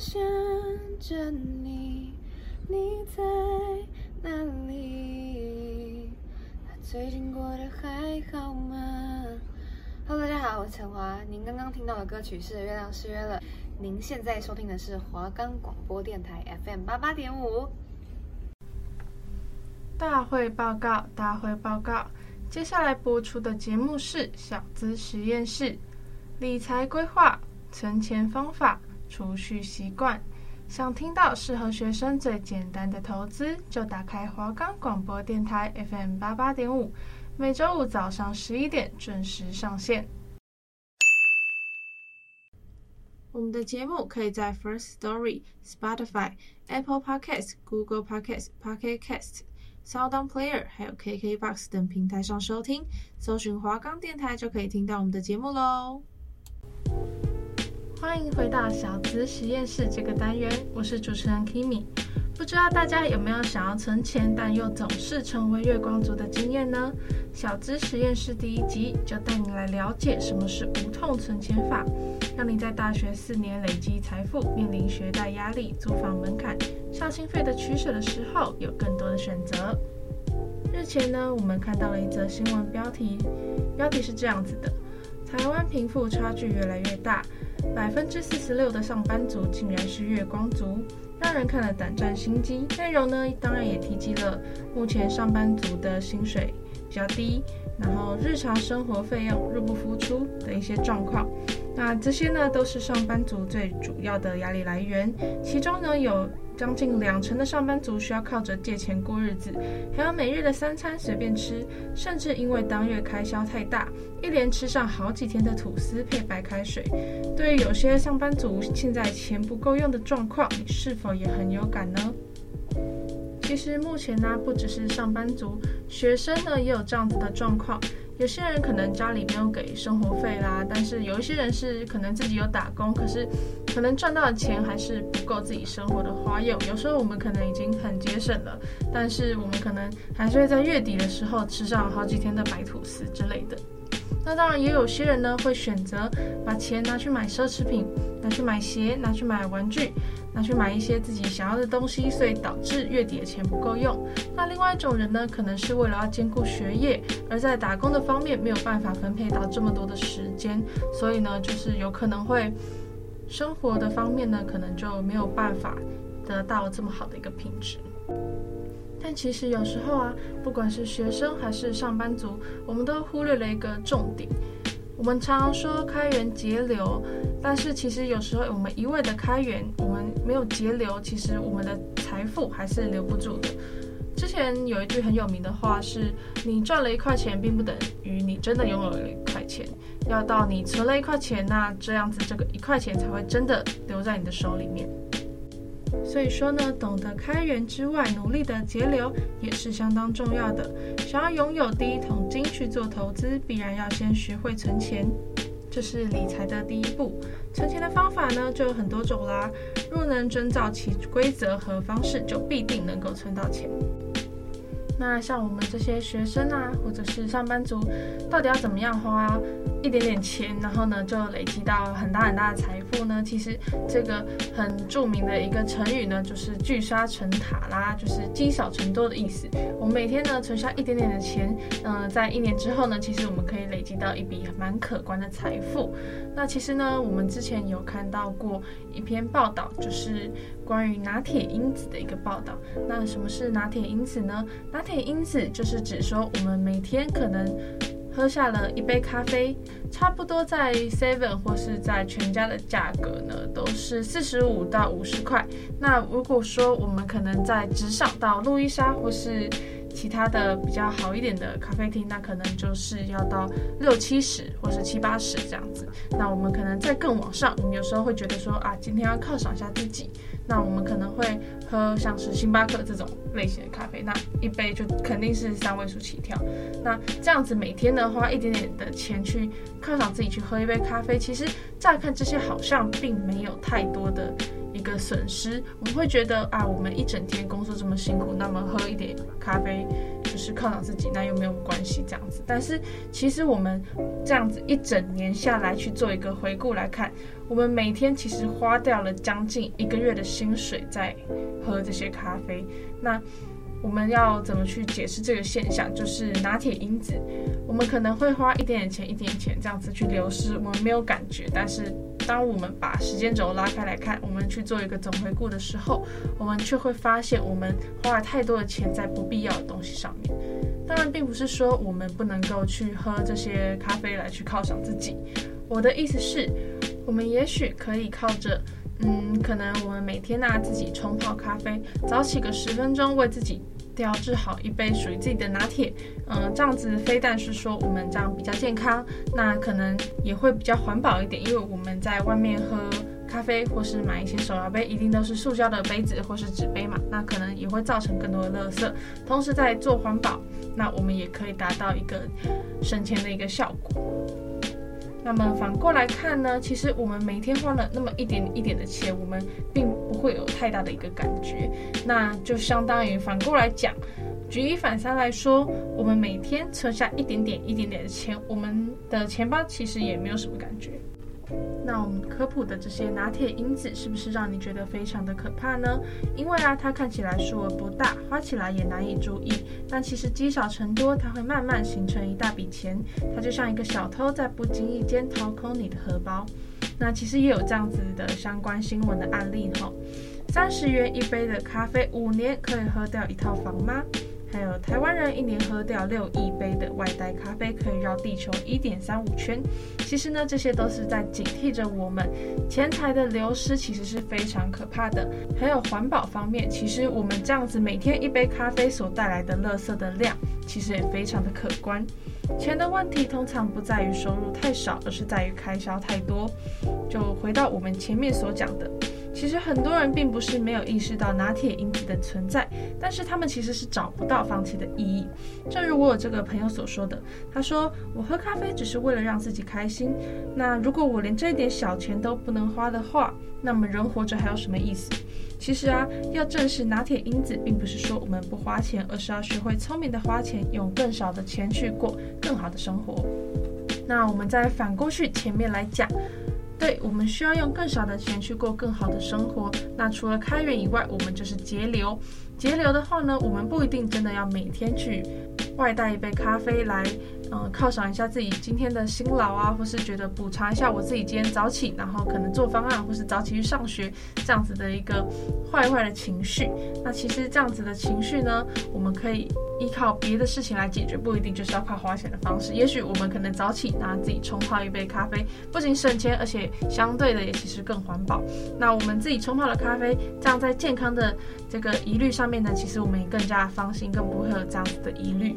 想着你，你在哪里？最近过得还好吗？Hello，大家好，我是陈华。您刚刚听到的歌曲是《月亮失约了》。您现在收听的是华冈广播电台 FM 八八点五。大会报告，大会报告。接下来播出的节目是小资实验室，理财规划、存钱方法。储蓄习惯，想听到适合学生最简单的投资，就打开华冈广播电台 FM 八八点五，每周五早上十一点准时上线。我们的节目可以在 First Story、Spotify、Apple Podcasts、Google Podcasts、Pocket Casts、SoundOn Player，还有 KKBox 等平台上收听，搜寻华冈电台就可以听到我们的节目喽。欢迎回到小资实验室这个单元，我是主持人 Kimi。不知道大家有没有想要存钱，但又总是成为月光族的经验呢？小资实验室第一集就带你来了解什么是无痛存钱法，让你在大学四年累积财富、面临学贷压力、租房门槛、孝亲费的取舍的时候，有更多的选择。日前呢，我们看到了一则新闻标题，标题是这样子的：台湾贫富差距越来越大。百分之四十六的上班族竟然是月光族，让人看了胆战心惊。内容呢，当然也提及了目前上班族的薪水比较低，然后日常生活费用入不敷出的一些状况。那这些呢，都是上班族最主要的压力来源。其中呢，有将近两成的上班族需要靠着借钱过日子，还有每日的三餐随便吃，甚至因为当月开销太大，一连吃上好几天的吐司配白开水。对于有些上班族现在钱不够用的状况，你是否也很有感呢？其实目前呢，不只是上班族，学生呢也有这样子的状况。有些人可能家里没有给生活费啦，但是有一些人是可能自己有打工，可是可能赚到的钱还是不够自己生活的花用。有时候我们可能已经很节省了，但是我们可能还是会在月底的时候吃上好几天的白吐司之类的。那当然也有些人呢会选择把钱拿去买奢侈品，拿去买鞋，拿去买玩具。拿去买一些自己想要的东西，所以导致月底的钱不够用。那另外一种人呢，可能是为了要兼顾学业，而在打工的方面没有办法分配到这么多的时间，所以呢，就是有可能会生活的方面呢，可能就没有办法得到这么好的一个品质。但其实有时候啊，不管是学生还是上班族，我们都忽略了一个重点。我们常说开源节流，但是其实有时候我们一味的开源，我们没有节流，其实我们的财富还是留不住的。之前有一句很有名的话是：你赚了一块钱，并不等于你真的拥有了一块钱，要到你存了一块钱，那这样子这个一块钱才会真的留在你的手里面。所以说呢，懂得开源之外，努力的节流也是相当重要的。想要拥有第一桶金去做投资，必然要先学会存钱，这是理财的第一步。存钱的方法呢，就有很多种啦。若能遵照其规则和方式，就必定能够存到钱。那像我们这些学生啊，或者是上班族，到底要怎么样花一点点钱，然后呢就累积到很大很大的财富呢？其实这个很著名的一个成语呢，就是聚沙成塔啦，就是积少成多的意思。我们每天呢存下一点点的钱，嗯、在一年之后呢，其实我们可以累积到一笔蛮可观的财富。那其实呢，我们之前有看到过一篇报道，就是关于拿铁因子的一个报道。那什么是拿铁因子呢？拿铁因子就是指说，我们每天可能喝下了一杯咖啡，差不多在 Seven 或是在全家的价格呢，都是四十五到五十块。那如果说我们可能在直上到路易莎或是其他的比较好一点的咖啡厅，那可能就是要到六七十或是七八十这样子。那我们可能再更往上，我们有时候会觉得说啊，今天要犒赏一下自己。那我们可能会喝像是星巴克这种类型的咖啡，那一杯就肯定是三位数起跳。那这样子每天呢，花一点点的钱去犒赏自己去喝一杯咖啡，其实乍看这些好像并没有太多的个损失。我们会觉得啊，我们一整天工作这么辛苦，那么喝一点咖啡就是犒赏自己，那又没有关系这样子。但是其实我们这样子一整年下来去做一个回顾来看，我们每天其实花掉了将近一个月的薪水在喝这些咖啡。那我们要怎么去解释这个现象？就是拿铁因子，我们可能会花一点点钱，一点点钱这样子去流失，我们没有感觉。但是当我们把时间轴拉开来看，我们去做一个总回顾的时候，我们却会发现我们花了太多的钱在不必要的东西上面。当然，并不是说我们不能够去喝这些咖啡来去犒赏自己。我的意思是，我们也许可以靠着。嗯，可能我们每天啊自己冲泡咖啡，早起个十分钟，为自己调制好一杯属于自己的拿铁。嗯，这样子非但是说我们这样比较健康，那可能也会比较环保一点，因为我们在外面喝咖啡或是买一些手摇杯，一定都是塑胶的杯子或是纸杯嘛，那可能也会造成更多的垃圾。同时在做环保，那我们也可以达到一个省钱的一个效果。那么反过来看呢，其实我们每天花了那么一点一点的钱，我们并不会有太大的一个感觉。那就相当于反过来讲，举一反三来说，我们每天存下一点点一点点的钱，我们的钱包其实也没有什么感觉。那我们科普的这些拿铁因子是不是让你觉得非常的可怕呢？因为啊，它看起来数额不大，花起来也难以注意，但其实积少成多，它会慢慢形成一大笔钱。它就像一个小偷在不经意间掏空你的荷包。那其实也有这样子的相关新闻的案例哈，三十元一杯的咖啡，五年可以喝掉一套房吗？还有台湾人一年喝掉六亿杯的外带咖啡，可以绕地球一点三五圈。其实呢，这些都是在警惕着我们钱财的流失，其实是非常可怕的。还有环保方面，其实我们这样子每天一杯咖啡所带来的垃圾的量，其实也非常的可观。钱的问题通常不在于收入太少，而是在于开销太多。就回到我们前面所讲的。其实很多人并不是没有意识到拿铁因子的存在，但是他们其实是找不到放弃的意义。正如我这个朋友所说的，他说：“我喝咖啡只是为了让自己开心。那如果我连这一点小钱都不能花的话，那么人活着还有什么意思？”其实啊，要正视拿铁因子，并不是说我们不花钱，而是要学会聪明的花钱，用更少的钱去过更好的生活。那我们再反过去前面来讲。对，我们需要用更少的钱去过更好的生活。那除了开源以外，我们就是节流。节流的话呢，我们不一定真的要每天去外带一杯咖啡来，嗯、犒赏一下自己今天的辛劳啊，或是觉得补偿一下我自己今天早起，然后可能做方案，或是早起去上学这样子的一个坏坏的情绪。那其实这样子的情绪呢，我们可以。依靠别的事情来解决，不一定就是要靠花钱的方式。也许我们可能早起拿自己冲泡一杯咖啡，不仅省钱，而且相对的也其实更环保。那我们自己冲泡的咖啡，这样在健康的这个疑虑上面呢，其实我们也更加放心，更不会有这样子的疑虑。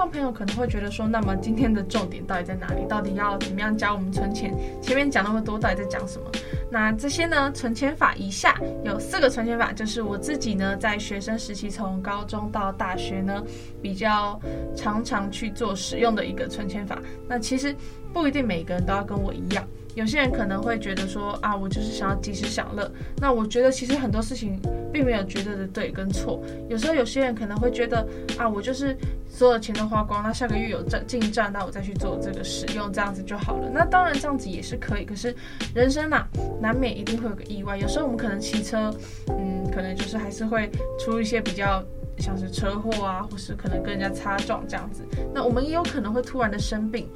众朋友可能会觉得说，那么今天的重点到底在哪里？到底要怎么样教我们存钱？前面讲那么多，到底在讲什么？那这些呢，存钱法以下有四个存钱法，就是我自己呢在学生时期从高中到大学呢比较常常去做使用的一个存钱法。那其实不一定每个人都要跟我一样。有些人可能会觉得说啊，我就是想要及时享乐。那我觉得其实很多事情并没有绝对的对跟错。有时候有些人可能会觉得啊，我就是所有钱都花光，那下个月有赚进账，那我再去做这个使用，这样子就好了。那当然这样子也是可以。可是人生啊，难免一定会有个意外。有时候我们可能骑车，嗯，可能就是还是会出一些比较像是车祸啊，或是可能跟人家擦撞这样子。那我们也有可能会突然的生病。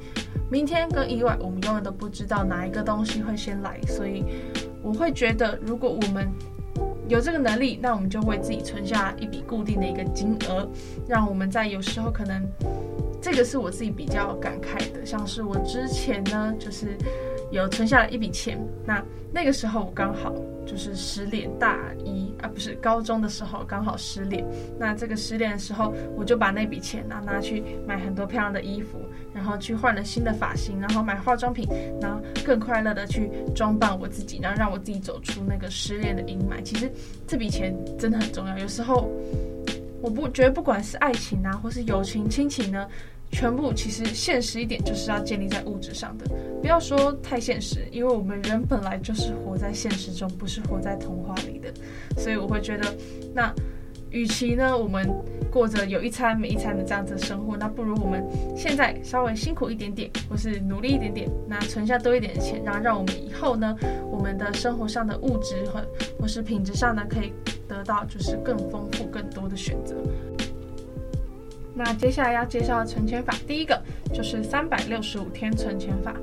明天跟意外，我们永远都不知道哪一个东西会先来，所以我会觉得，如果我们有这个能力，那我们就为自己存下一笔固定的一个金额，让我们在有时候可能，这个是我自己比较感慨的，像是我之前呢，就是有存下了一笔钱，那那个时候我刚好就是失恋，大一啊不是高中的时候刚好失恋，那这个失恋的时候，我就把那笔钱拿拿去买很多漂亮的衣服。然后去换了新的发型，然后买化妆品，然后更快乐的去装扮我自己，然后让我自己走出那个失恋的阴霾。其实这笔钱真的很重要。有时候我不觉得，不管是爱情啊，或是友情、亲情呢，全部其实现实一点就是要建立在物质上的。不要说太现实，因为我们人本来就是活在现实中，不是活在童话里的。所以我会觉得，那。与其呢我们过着有一餐没一餐的这样子的生活，那不如我们现在稍微辛苦一点点，或是努力一点点，那存下多一点的钱，然后让我们以后呢，我们的生活上的物质和或是品质上呢，可以得到就是更丰富、更多的选择。那接下来要介绍的存钱法，第一个就是三百六十五天存钱法。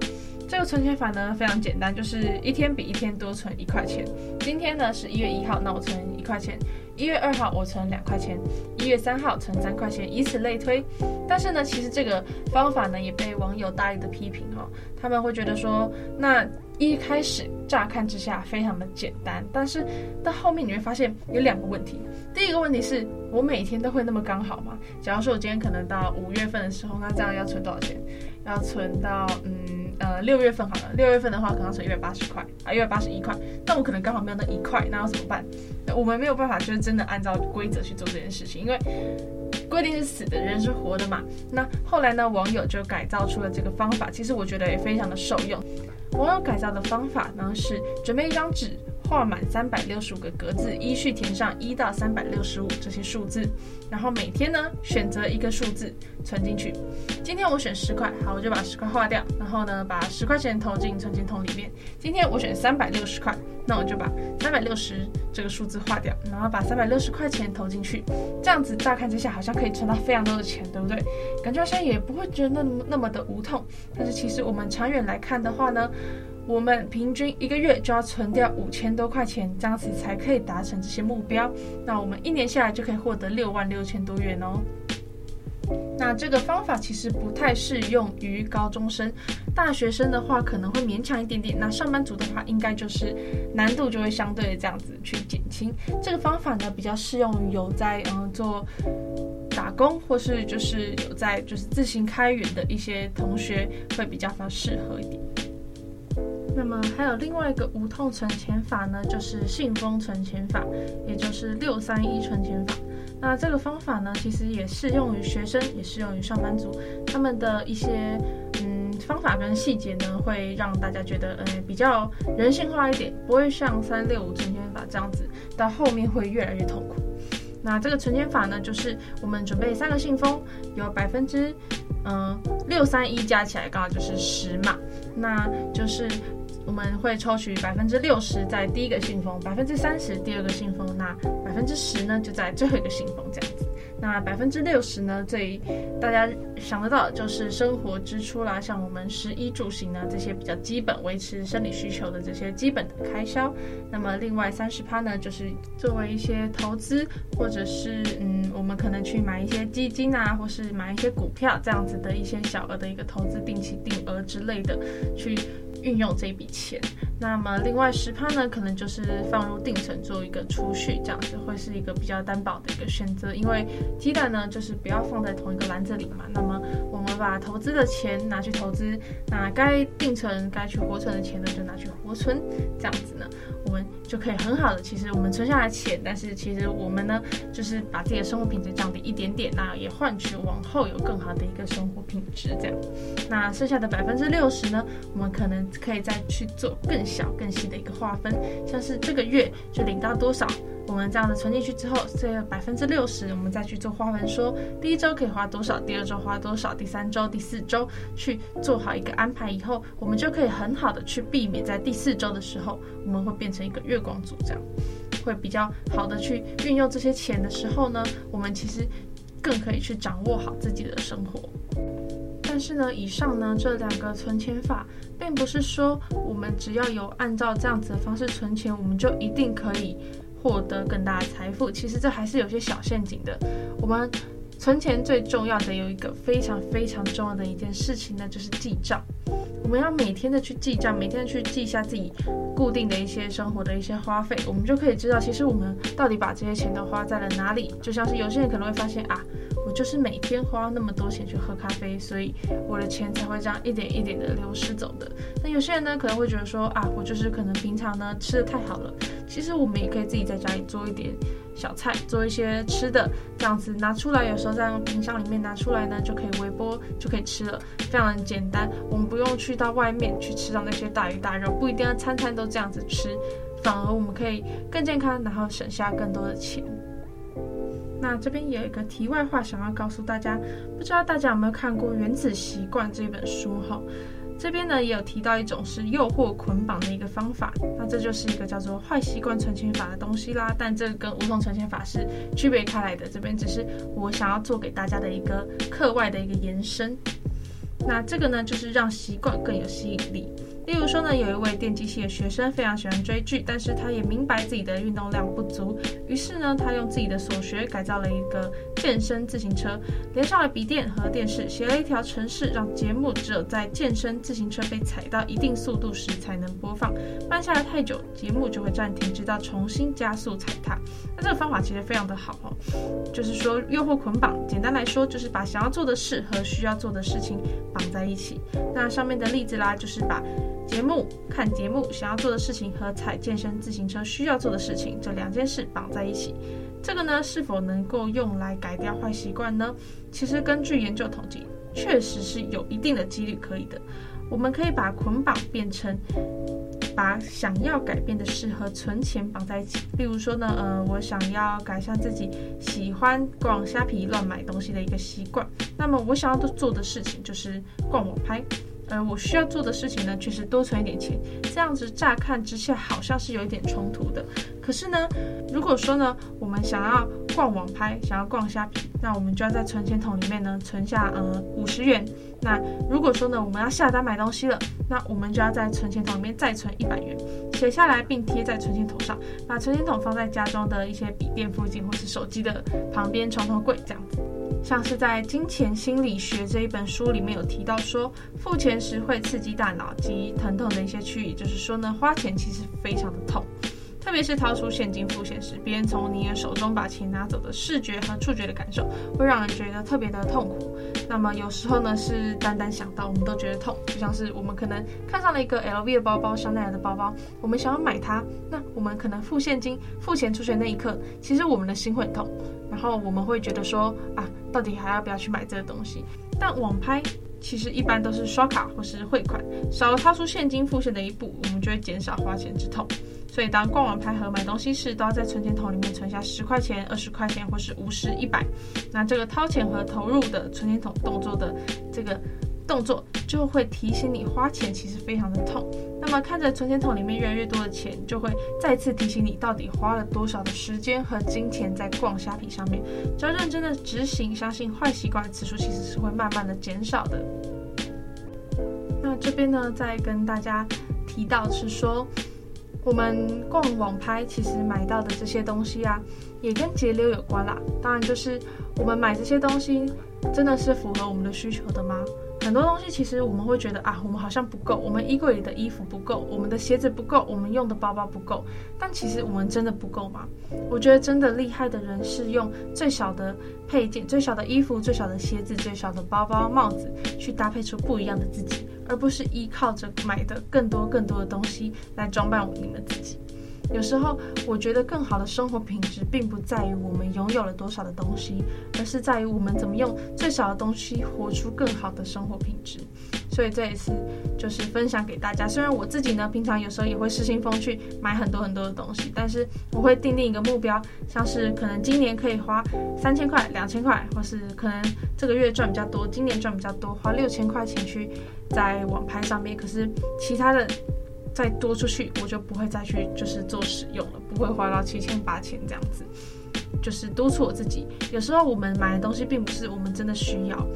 这个存钱法呢非常简单，就是一天比一天多存一块钱。今天呢是一月一号，那我存一块钱；一月二号我存两块钱；一月三号存三块钱，以此类推。但是呢，其实这个方法呢也被网友大力的批评哈、哦，他们会觉得说，那一开始乍看之下非常的简单，但是到后面你会发现有两个问题。第一个问题是我每天都会那么刚好吗？假如说我今天可能到五月份的时候，那这样要存多少钱？要存到嗯。呃，六月份好了，六月份的话可能要存一百八十块啊，一百八十一块，那我可能刚好没有那一块，那要怎么办？我们没有办法，就是真的按照规则去做这件事情，因为规定是死的，人是活的嘛。那后来呢，网友就改造出了这个方法，其实我觉得也非常的受用。网友改造的方法呢是准备一张纸。画满三百六十五个格子，依序填上一到三百六十五这些数字，然后每天呢选择一个数字存进去。今天我选十块，好，我就把十块划掉，然后呢把十块钱投进存钱筒里面。今天我选三百六十块，那我就把三百六十这个数字划掉，然后把三百六十块钱投进去。这样子乍看之下好像可以存到非常多的钱，对不对？感觉好像也不会觉得那么那么的无痛。但是其实我们长远来看的话呢，我们平均一个月就要存掉五千多块钱，这样子才可以达成这些目标。那我们一年下来就可以获得六万六千多元哦。那这个方法其实不太适用于高中生，大学生的话可能会勉强一点点。那上班族的话，应该就是难度就会相对的这样子去减轻。这个方法呢，比较适用于有在嗯做打工或是就是有在就是自行开源的一些同学，会比较比较适合一点。那么还有另外一个无痛存钱法呢，就是信封存钱法，也就是六三一存钱法。那这个方法呢，其实也适用于学生，也适用于上班族。他们的一些嗯方法跟细节呢，会让大家觉得呃比较人性化一点，不会像三六五存钱法这样子，到后面会越来越痛苦。那这个存钱法呢，就是我们准备三个信封，有百分之嗯六三一加起来刚好就是十嘛，那就是。我们会抽取百分之六十在第一个信封，百分之三十第二个信封，那百分之十呢就在最后一个信封这样子。那百分之六十呢，最大家想得到的就是生活支出啦，像我们食衣住行呢这些比较基本维持生理需求的这些基本的开销。那么另外三十趴呢，就是作为一些投资，或者是嗯，我们可能去买一些基金啊，或是买一些股票这样子的一些小额的一个投资，定期定额之类的去。运用这笔钱，那么另外十趴呢，可能就是放入定存做一个储蓄，这样子会是一个比较担保的一个选择。因为鸡蛋呢，就是不要放在同一个篮子里嘛。那么我们把投资的钱拿去投资，那该定存、该去活存的钱呢，就拿去活存，这样子呢，我们就可以很好的，其实我们存下来钱，但是其实我们呢，就是把自己的生活品质降低一点点，那也换取往后有更好的一个生活品质。这样，那剩下的百分之六十呢，我们可能。可以再去做更小、更细的一个划分，像是这个月就领到多少，我们这样子存进去之后，这百分之六十，我们再去做划分，说第一周可以花多少，第二周花多少，第三周、第四周去做好一个安排以后，我们就可以很好的去避免在第四周的时候，我们会变成一个月光族，这样会比较好的去运用这些钱的时候呢，我们其实更可以去掌握好自己的生活。是呢，以上呢这两个存钱法，并不是说我们只要有按照这样子的方式存钱，我们就一定可以获得更大的财富。其实这还是有些小陷阱的。我们存钱最重要的有一个非常非常重要的一件事情呢，就是记账。我们要每天的去记账，每天去记一下自己固定的一些生活的一些花费，我们就可以知道，其实我们到底把这些钱都花在了哪里。就像是有些人可能会发现啊。我就是每天花那么多钱去喝咖啡，所以我的钱才会这样一点一点的流失走的。那有些人呢，可能会觉得说啊，我就是可能平常呢吃的太好了。其实我们也可以自己在家里做一点小菜，做一些吃的，这样子拿出来，有时候在冰箱里面拿出来呢，就可以微波就可以吃了，非常的简单。我们不用去到外面去吃到那些大鱼大肉，不一定要餐餐都这样子吃，反而我们可以更健康，然后省下更多的钱。那这边有一个题外话想要告诉大家，不知道大家有没有看过《原子习惯》这本书哈？这边呢也有提到一种是诱惑捆绑的一个方法，那这就是一个叫做坏习惯存钱法的东西啦。但这个跟无痛存钱法是区别开来的，这边只是我想要做给大家的一个课外的一个延伸。那这个呢就是让习惯更有吸引力。例如说呢，有一位电机系的学生非常喜欢追剧，但是他也明白自己的运动量不足，于是呢，他用自己的所学改造了一个健身自行车，连上了笔电和电视，写了一条程式，让节目只有在健身自行车被踩到一定速度时才能播放，慢下来太久，节目就会暂停，直到重新加速踩踏。那这个方法其实非常的好哦，就是说诱惑捆绑，简单来说就是把想要做的事和需要做的事情绑在一起。那上面的例子啦，就是把节目、看节目想要做的事情和踩健身自行车需要做的事情，这两件事绑在一起，这个呢是否能够用来改掉坏习惯呢？其实根据研究统计，确实是有一定的几率可以的。我们可以把捆绑变成把想要改变的事和存钱绑在一起。例如说呢，呃，我想要改善自己喜欢逛虾皮乱买东西的一个习惯，那么我想要做的事情就是逛网拍。而我需要做的事情呢，却是多存一点钱。这样子乍看之下好像是有一点冲突的。可是呢，如果说呢，我们想要逛网拍，想要逛虾皮，那我们就要在存钱筒里面呢存下呃五十元。那如果说呢，我们要下单买东西了，那我们就要在存钱筒里面再存一百元，写下来并贴在存钱筒上，把存钱筒放在家中的一些笔电附近或是手机的旁边床头柜这样子。像是在《金钱心理学》这一本书里面有提到说，付钱时会刺激大脑及疼痛的一些区域，就是说呢，花钱其实非常的痛，特别是掏出现金付钱时，别人从你的手中把钱拿走的视觉和触觉的感受，会让人觉得特别的痛苦。那么有时候呢，是单单想到我们都觉得痛，就像是我们可能看上了一个 LV 的包包、香奈儿的包包，我们想要买它，那我们可能付现金、付钱出去那一刻，其实我们的心会痛。然后我们会觉得说啊，到底还要不要去买这个东西？但网拍其实一般都是刷卡或是汇款，少了掏出现金付现的一步，我们就会减少花钱之痛。所以当逛完拍和买东西时，都要在存钱筒里面存下十块钱、二十块钱或是五十、一百。那这个掏钱和投入的存钱筒动作的这个。动作就会提醒你花钱其实非常的痛，那么看着存钱筒里面越来越多的钱，就会再次提醒你到底花了多少的时间和金钱在逛虾皮上面。只要认真的执行，相信坏习惯的次数其实是会慢慢的减少的。那这边呢，再跟大家提到是说，我们逛网拍其实买到的这些东西啊，也跟节流有关啦。当然就是我们买这些东西，真的是符合我们的需求的吗？很多东西其实我们会觉得啊，我们好像不够，我们衣柜里的衣服不够，我们的鞋子不够，我们用的包包不够。但其实我们真的不够吗？我觉得真的厉害的人是用最小的配件、最小的衣服、最小的鞋子、最小的包包、帽子去搭配出不一样的自己，而不是依靠着买的更多更多的东西来装扮你们自己。有时候，我觉得更好的生活品质，并不在于我们拥有了多少的东西，而是在于我们怎么用最少的东西活出更好的生活品质。所以这一次就是分享给大家。虽然我自己呢，平常有时候也会失心疯去买很多很多的东西，但是我会定定一个目标，像是可能今年可以花三千块、两千块，或是可能这个月赚比较多，今年赚比较多，花六千块钱去在网拍上面。可是其他的。再多出去，我就不会再去就是做使用了，不会花到七千八千这样子，就是督促我自己。有时候我们买的东西并不是我们真的需要，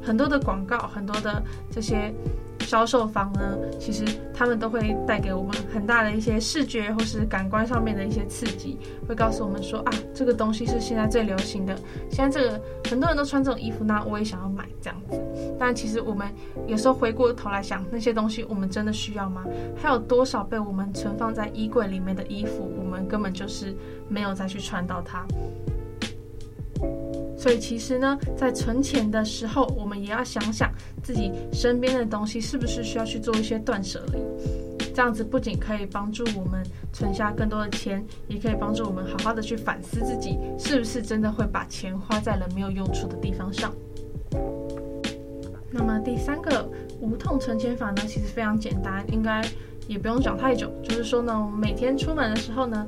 很多的广告，很多的这些。销售方呢，其实他们都会带给我们很大的一些视觉或是感官上面的一些刺激，会告诉我们说啊，这个东西是现在最流行的，现在这个很多人都穿这种衣服，那我也想要买这样子。但其实我们有时候回过头来想，那些东西我们真的需要吗？还有多少被我们存放在衣柜里面的衣服，我们根本就是没有再去穿到它。所以其实呢，在存钱的时候，我们也要想想自己身边的东西是不是需要去做一些断舍离。这样子不仅可以帮助我们存下更多的钱，也可以帮助我们好好的去反思自己是不是真的会把钱花在了没有用处的地方上。那么第三个无痛存钱法呢，其实非常简单，应该也不用讲太久。就是说呢，我们每天出门的时候呢，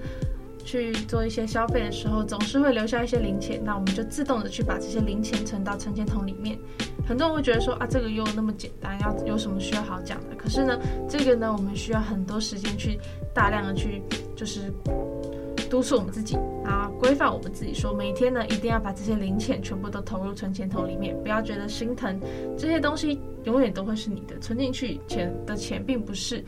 去做一些消费的时候，总是会留下一些零钱，那我们就自动的去把这些零钱存到存钱筒里面。很多人会觉得说啊，这个又那么简单，要有什么需要好讲的？可是呢，这个呢，我们需要很多时间去大量的去就是督促我们自己啊，规范我们自己，说每天呢一定要把这些零钱全部都投入存钱筒里面，不要觉得心疼，这些东西永远都会是你的，存进去钱的钱并不是。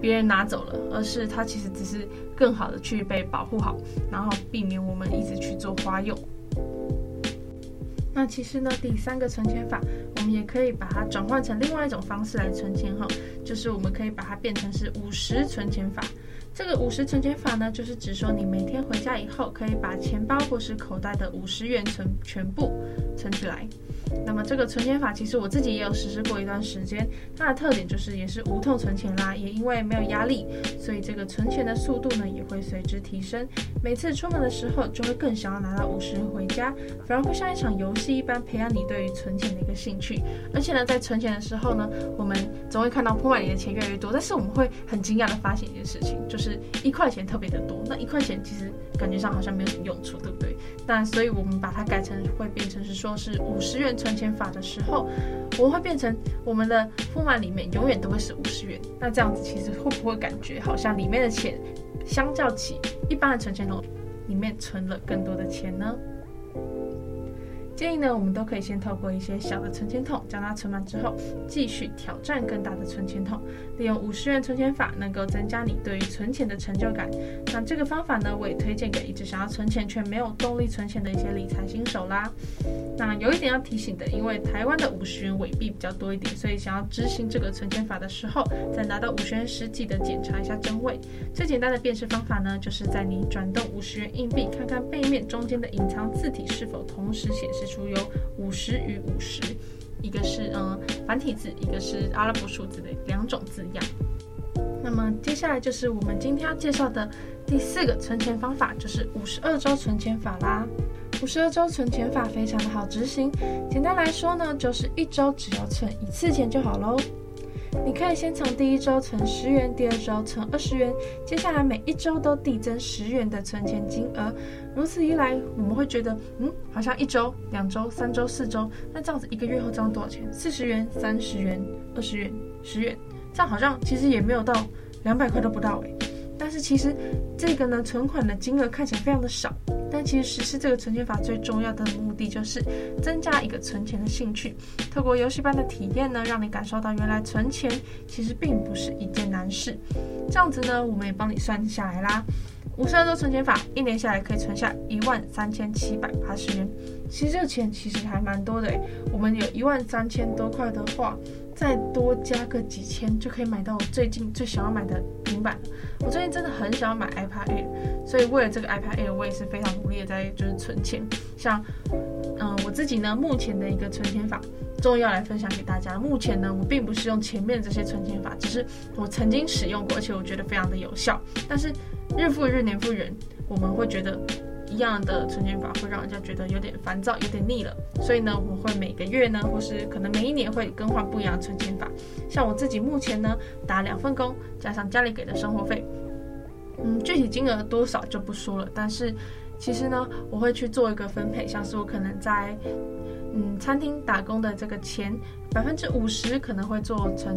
别人拿走了，而是它其实只是更好的去被保护好，然后避免我们一直去做花用。那其实呢，第三个存钱法，我们也可以把它转换成另外一种方式来存钱哈，就是我们可以把它变成是五十存钱法。这个五十存钱法呢，就是指说你每天回家以后，可以把钱包或是口袋的五十元存全部存起来。那么这个存钱法，其实我自己也有实施过一段时间。它的特点就是也是无痛存钱啦，也因为没有压力，所以这个存钱的速度呢也会随之提升。每次出门的时候，就会更想要拿到五十元回家，反而会像一场游戏一般培养你对于存钱的一个兴趣。而且呢，在存钱的时候呢，我们总会看到铺满里的钱越来越多，但是我们会很惊讶的发现一件事情，就是一块钱特别的多。那一块钱其实感觉上好像没有什么用处，对不对？但所以我们把它改成会变成是说是五十元存。钱法的时候，我们会变成我们的付满里面永远都会是五十元。那这样子其实会不会感觉好像里面的钱相较起一般的存钱筒里面存了更多的钱呢？建议呢，我们都可以先透过一些小的存钱筒，将它存满之后，继续挑战更大的存钱筒。利用五十元存钱法，能够增加你对于存钱的成就感。那这个方法呢，我也推荐给一直想要存钱却没有动力存钱的一些理财新手啦。那有一点要提醒的，因为台湾的五十元伪币比较多一点，所以想要执行这个存钱法的时候，在拿到五十元时，记得检查一下真伪。最简单的辨识方法呢，就是在你转动五十元硬币，看看背面中间的隐藏字体是否同时显示出有五十与五十，一个是嗯繁体字，一个是阿拉伯数字的两种字样。那么接下来就是我们今天要介绍的第四个存钱方法，就是五十二周存钱法啦。五十二周存钱法非常的好执行，简单来说呢，就是一周只要存一次钱就好喽。你可以先从第一周存十元，第二周存二十元，接下来每一周都递增十元的存钱金额。如此一来，我们会觉得，嗯，好像一周、两周、三周、四周，那这样子一个月后赚多少钱？四十元、三十元、二十元、十元，这样好像其实也没有到两百块都不到诶。是其实这个呢，存款的金额看起来非常的少。但其实实施这个存钱法最重要的目的就是增加一个存钱的兴趣，透过游戏般的体验呢，让你感受到原来存钱其实并不是一件难事。这样子呢，我们也帮你算下来啦。五十二周存钱法，一年下来可以存下一万三千七百八十元。其实这个钱其实还蛮多的诶，我们有一万三千多块的话，再多加个几千，就可以买到我最近最想要买的平板。我最近真的很想要买 iPad Air，所以为了这个 iPad Air，我也是非常努力的在就是存钱。像，嗯，我自己呢，目前的一个存钱法，终于要来分享给大家。目前呢，我并不是用前面这些存钱法，只是我曾经使用过，而且我觉得非常的有效。但是日复日，年复人，我们会觉得。一样的存钱法会让人家觉得有点烦躁，有点腻了。所以呢，我们会每个月呢，或是可能每一年会更换不一样的存钱法。像我自己目前呢，打两份工，加上家里给的生活费，嗯，具体金额多少就不说了。但是其实呢，我会去做一个分配，像是我可能在。嗯，餐厅打工的这个钱，百分之五十可能会做成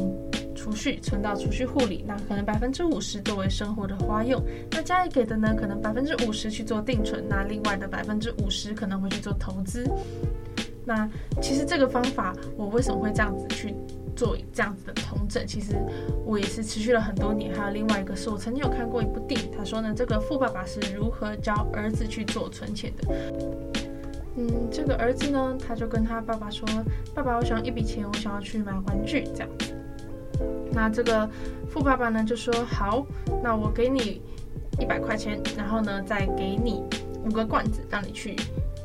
储蓄，存到储蓄户里。那可能百分之五十作为生活的花用。那家里给的呢，可能百分之五十去做定存。那另外的百分之五十可能会去做投资。那其实这个方法，我为什么会这样子去做这样子的统整？其实我也是持续了很多年。还有另外一个是我曾经有看过一部电影，他说呢，这个富爸爸是如何教儿子去做存钱的。嗯，这个儿子呢，他就跟他爸爸说：“爸爸，我想要一笔钱，我想要去买玩具。”这样。那这个富爸爸呢就说：“好，那我给你一百块钱，然后呢再给你五个罐子，让你去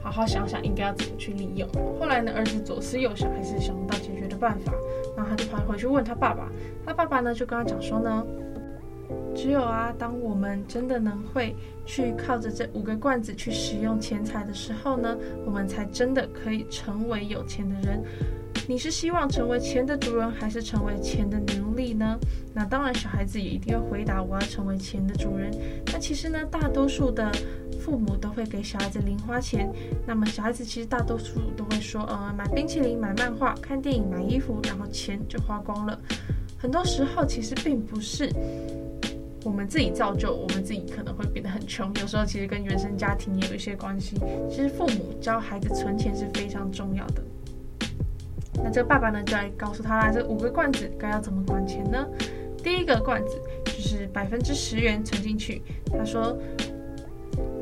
好好想想应该要怎么去利用。”后来呢，儿子左思右想，还是想不到解决的办法，然后他就跑回去问他爸爸。他爸爸呢就跟他讲说呢：“只有啊，当我们真的能会去靠着这五个罐子去使用钱财的时候呢，我们才真的可以成为有钱的人。你是希望成为钱的主人，还是成为钱的奴隶呢？那当然，小孩子也一定会回答：我要成为钱的主人。那其实呢，大多数的父母都会给小孩子零花钱。那么小孩子其实大多数都会说：呃，买冰淇淋、买漫画、看电影、买衣服，然后钱就花光了。很多时候其实并不是。我们自己造就，我们自己可能会变得很穷。有时候其实跟原生家庭也有一些关系。其实父母教孩子存钱是非常重要的。那这个爸爸呢，就来告诉他啦，这五个罐子该要怎么管钱呢？第一个罐子就是百分之十元存进去。他说，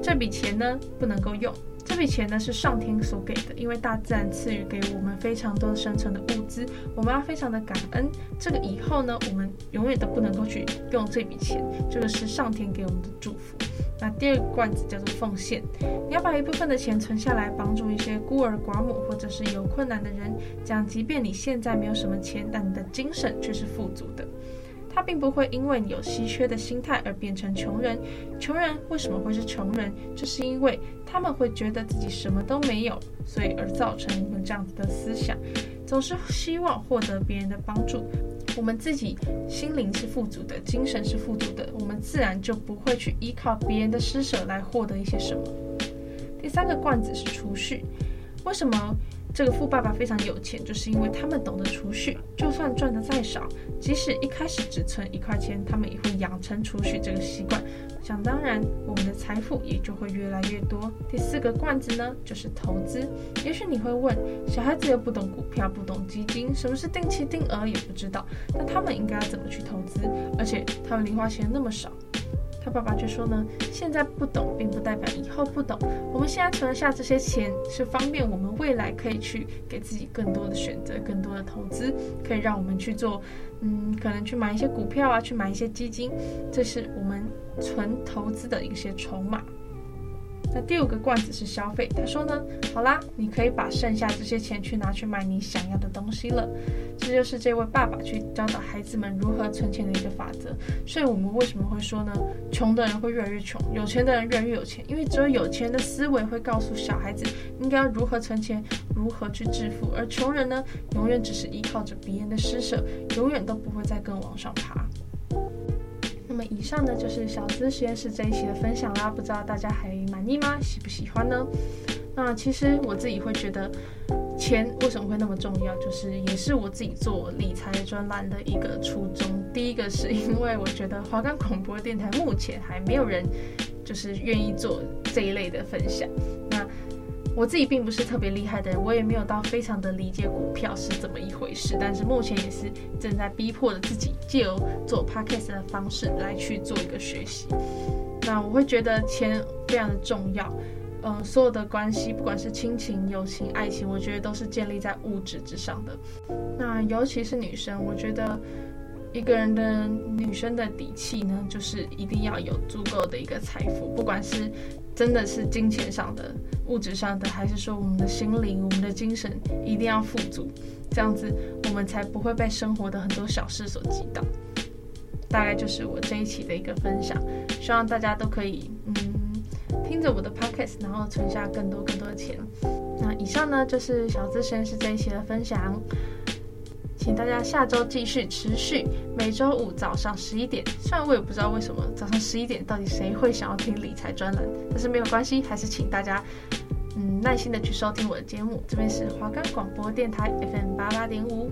这笔钱呢不能够用。这笔钱呢是上天所给的，因为大自然赐予给我们非常多生存的物资，我们要非常的感恩。这个以后呢，我们永远都不能够去用这笔钱，这个是上天给我们的祝福。那第二个罐子叫做奉献，你要把一部分的钱存下来，帮助一些孤儿寡母或者是有困难的人，这样即便你现在没有什么钱，但你的精神却是富足的。他并不会因为你有稀缺的心态而变成穷人。穷人为什么会是穷人？就是因为他们会觉得自己什么都没有，所以而造成你们这样子的思想，总是希望获得别人的帮助。我们自己心灵是富足的，精神是富足的，我们自然就不会去依靠别人的施舍来获得一些什么。第三个罐子是储蓄，为什么？这个富爸爸非常有钱，就是因为他们懂得储蓄，就算赚得再少，即使一开始只存一块钱，他们也会养成储蓄这个习惯。想当然，我们的财富也就会越来越多。第四个罐子呢，就是投资。也许你会问，小孩子又不懂股票，不懂基金，什么是定期定额也不知道，那他们应该要怎么去投资？而且他们零花钱那么少。爸爸就说呢，现在不懂，并不代表以后不懂。我们现在存下这些钱，是方便我们未来可以去给自己更多的选择，更多的投资，可以让我们去做，嗯，可能去买一些股票啊，去买一些基金，这是我们存投资的一些筹码。那第五个罐子是消费。他说呢，好啦，你可以把剩下这些钱去拿去买你想要的东西了。这就是这位爸爸去教导孩子们如何存钱的一个法则。所以我们为什么会说呢？穷的人会越来越穷，有钱的人越来越有钱，因为只有有钱的思维会告诉小孩子应该如何存钱，如何去致富，而穷人呢，永远只是依靠着别人的施舍，永远都不会再更往上爬。那么以上呢，就是小资实验室这一期的分享啦，不知道大家还意吗？喜不喜欢呢？那其实我自己会觉得，钱为什么会那么重要，就是也是我自己做理财专栏的一个初衷。第一个是因为我觉得华冈广播电台目前还没有人就是愿意做这一类的分享。那我自己并不是特别厉害的人，我也没有到非常的理解股票是怎么一回事。但是目前也是正在逼迫着自己，借由做 podcast 的方式来去做一个学习。那我会觉得钱非常的重要，嗯、所有的关系，不管是亲情、友情、爱情，我觉得都是建立在物质之上的。那尤其是女生，我觉得。一个人的女生的底气呢，就是一定要有足够的一个财富，不管是真的是金钱上的、物质上的，还是说我们的心灵、我们的精神，一定要富足，这样子我们才不会被生活的很多小事所击倒。大概就是我这一期的一个分享，希望大家都可以嗯听着我的 podcast，然后存下更多更多的钱。那以上呢就是小资实验室这一期的分享。请大家下周继续持续每周五早上十一点。虽然我也不知道为什么早上十一点到底谁会想要听理财专栏，但是没有关系，还是请大家嗯耐心的去收听我的节目。这边是华冈广播电台 FM 八八点五。